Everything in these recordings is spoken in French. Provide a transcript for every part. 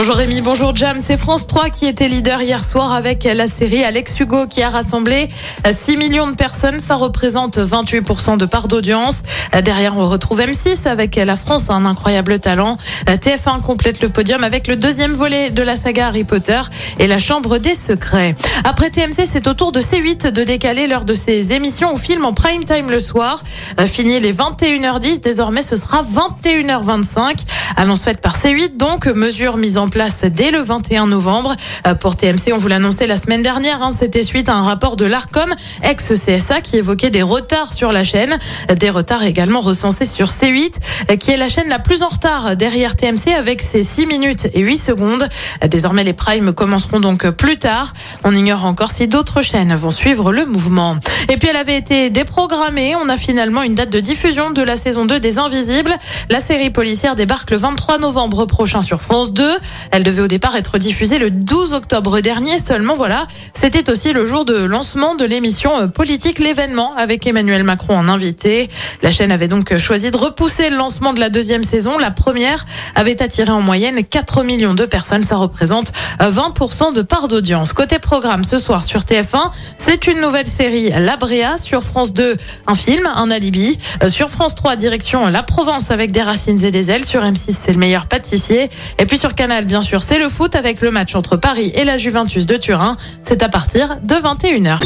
Bonjour Rémi, bonjour Jam. C'est France 3 qui était leader hier soir avec la série Alex Hugo qui a rassemblé 6 millions de personnes. Ça représente 28% de part d'audience. Derrière, on retrouve M6 avec La France, un incroyable talent. TF1 complète le podium avec le deuxième volet de la saga Harry Potter et la Chambre des Secrets. Après TMC, c'est au tour de C8 de décaler l'heure de ses émissions ou films en prime time le soir. Fini les 21h10. Désormais, ce sera 21h25. Annonce faite par C8, donc mesure mise en place dès le 21 novembre. Euh, Pour TMC, on vous l'annonçait la semaine dernière, hein, c'était suite à un rapport de l'ARCOM, ex-CSA, qui évoquait des retards sur la chaîne, des retards également recensés sur C8, euh, qui est la chaîne la plus en retard derrière TMC avec ses 6 minutes et 8 secondes. Euh, Désormais, les primes commenceront donc plus tard. On ignore encore si d'autres chaînes vont suivre le mouvement. Et puis, elle avait été déprogrammée. On a finalement une date de diffusion de la saison 2 des Invisibles. La série policière débarque le 23 novembre prochain sur France 2. Elle devait au départ être diffusée le 12 octobre dernier. Seulement, voilà, c'était aussi le jour de lancement de l'émission euh, politique L'événement avec Emmanuel Macron en invité. La chaîne avait donc choisi de repousser le lancement de la deuxième saison. La première avait attiré en moyenne 4 millions de personnes. Ça représente euh, 20% de part d'audience. Côté programme, ce soir sur TF1, c'est une nouvelle série, La Bréa. Sur France 2, un film, Un alibi. Euh, Sur France 3, direction La Provence avec des racines et des ailes. Sur M6, c'est le meilleur pâtissier. Et puis sur Canal, bien sûr, c'est le foot avec le match entre Paris et la Juventus de Turin. C'est à partir de 21h.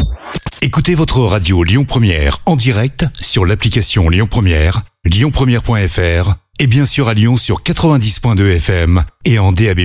Écoutez votre radio Lyon Première en direct sur l'application Lyon Première, lyonpremière.fr et bien sûr à Lyon sur 90.2 FM et en DAB+.